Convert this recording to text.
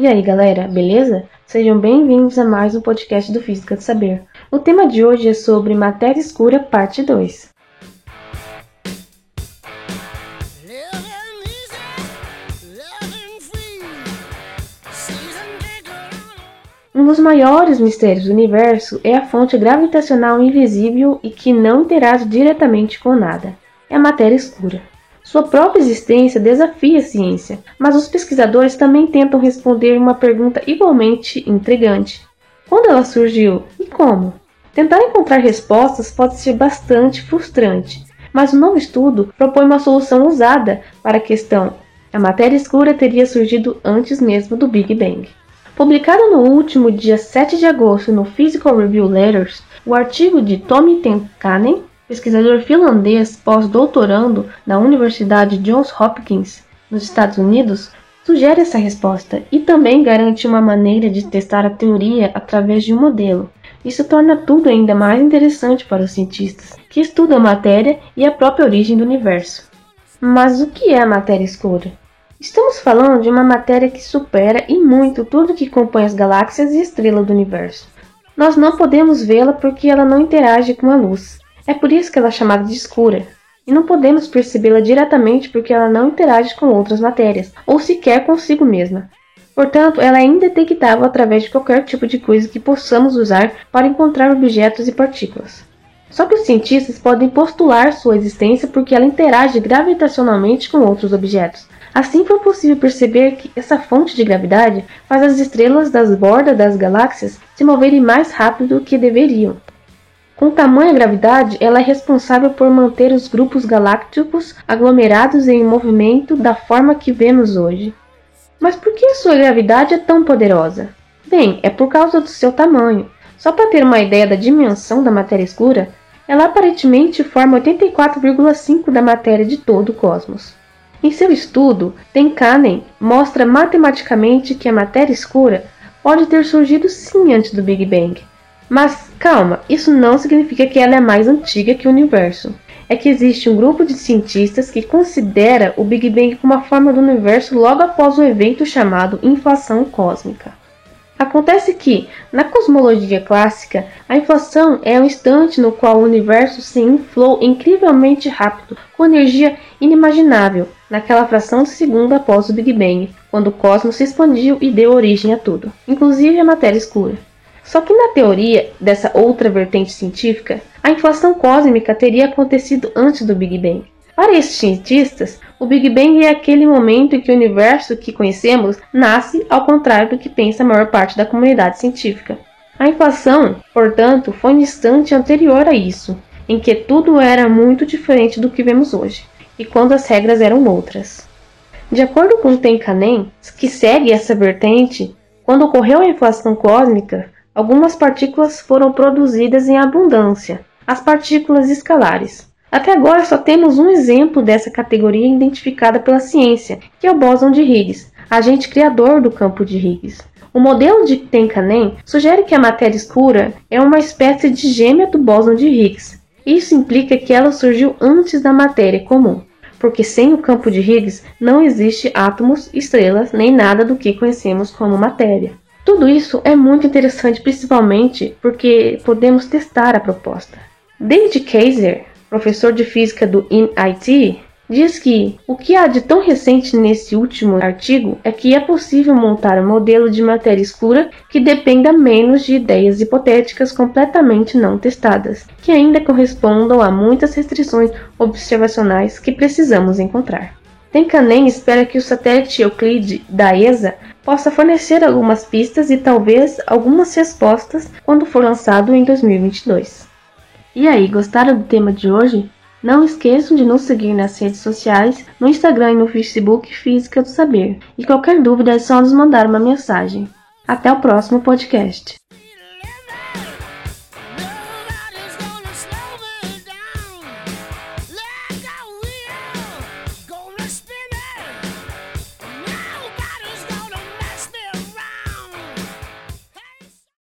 E aí, galera, beleza? Sejam bem-vindos a mais um podcast do Física do Saber. O tema de hoje é sobre matéria escura, parte 2. Um dos maiores mistérios do universo é a fonte gravitacional invisível e que não interage diretamente com nada. É a matéria escura. Sua própria existência desafia a ciência, mas os pesquisadores também tentam responder uma pergunta igualmente intrigante: quando ela surgiu e como? Tentar encontrar respostas pode ser bastante frustrante, mas o novo estudo propõe uma solução usada para a questão. A matéria escura teria surgido antes mesmo do Big Bang. Publicado no último dia 7 de agosto no Physical Review Letters, o artigo de Tommy Tenkanen, pesquisador finlandês pós-doutorando na Universidade Johns Hopkins, nos Estados Unidos, sugere essa resposta e também garante uma maneira de testar a teoria através de um modelo. Isso torna tudo ainda mais interessante para os cientistas, que estudam a matéria e a própria origem do universo. Mas o que é a matéria escura? Estamos falando de uma matéria que supera e muito tudo que compõe as galáxias e estrelas do universo. Nós não podemos vê-la porque ela não interage com a luz. É por isso que ela é chamada de escura. E não podemos percebê-la diretamente porque ela não interage com outras matérias, ou sequer consigo mesma. Portanto, ela é indetectável através de qualquer tipo de coisa que possamos usar para encontrar objetos e partículas. Só que os cientistas podem postular sua existência porque ela interage gravitacionalmente com outros objetos, Assim foi possível perceber que essa fonte de gravidade faz as estrelas das bordas das galáxias se moverem mais rápido do que deveriam. Com tamanha gravidade, ela é responsável por manter os grupos galácticos aglomerados em movimento da forma que vemos hoje. Mas por que sua gravidade é tão poderosa? Bem, é por causa do seu tamanho. Só para ter uma ideia da dimensão da matéria escura, ela aparentemente forma 84,5 da matéria de todo o cosmos. Em seu estudo, Tenkanen mostra matematicamente que a matéria escura pode ter surgido sim antes do Big Bang. Mas calma, isso não significa que ela é mais antiga que o universo. É que existe um grupo de cientistas que considera o Big Bang como a forma do universo logo após o evento chamado inflação cósmica. Acontece que, na cosmologia clássica, a inflação é um instante no qual o universo se inflou incrivelmente rápido, com energia inimaginável, naquela fração de segundo após o Big Bang, quando o cosmos se expandiu e deu origem a tudo, inclusive a matéria escura. Só que na teoria dessa outra vertente científica, a inflação cósmica teria acontecido antes do Big Bang. Para esses cientistas, o Big Bang é aquele momento em que o universo que conhecemos nasce ao contrário do que pensa a maior parte da comunidade científica. A inflação, portanto, foi um instante anterior a isso, em que tudo era muito diferente do que vemos hoje, e quando as regras eram outras. De acordo com Tenkanen, que segue essa vertente, quando ocorreu a inflação cósmica, algumas partículas foram produzidas em abundância, as partículas escalares. Até agora só temos um exemplo dessa categoria identificada pela ciência, que é o bóson de Higgs, agente criador do campo de Higgs. O modelo de Tenkanen sugere que a matéria escura é uma espécie de gêmea do bóson de Higgs. Isso implica que ela surgiu antes da matéria comum, porque sem o campo de Higgs não existe átomos, estrelas nem nada do que conhecemos como matéria. Tudo isso é muito interessante, principalmente porque podemos testar a proposta. David Kaiser professor de física do MIT, diz que o que há de tão recente nesse último artigo é que é possível montar um modelo de matéria escura que dependa menos de ideias hipotéticas completamente não testadas, que ainda correspondam a muitas restrições observacionais que precisamos encontrar. Tenkanen espera que o satélite Euclide da ESA possa fornecer algumas pistas e talvez algumas respostas quando for lançado em 2022. E aí, gostaram do tema de hoje? Não esqueçam de nos seguir nas redes sociais, no Instagram e no Facebook Física do Saber. E qualquer dúvida é só nos mandar uma mensagem. Até o próximo podcast.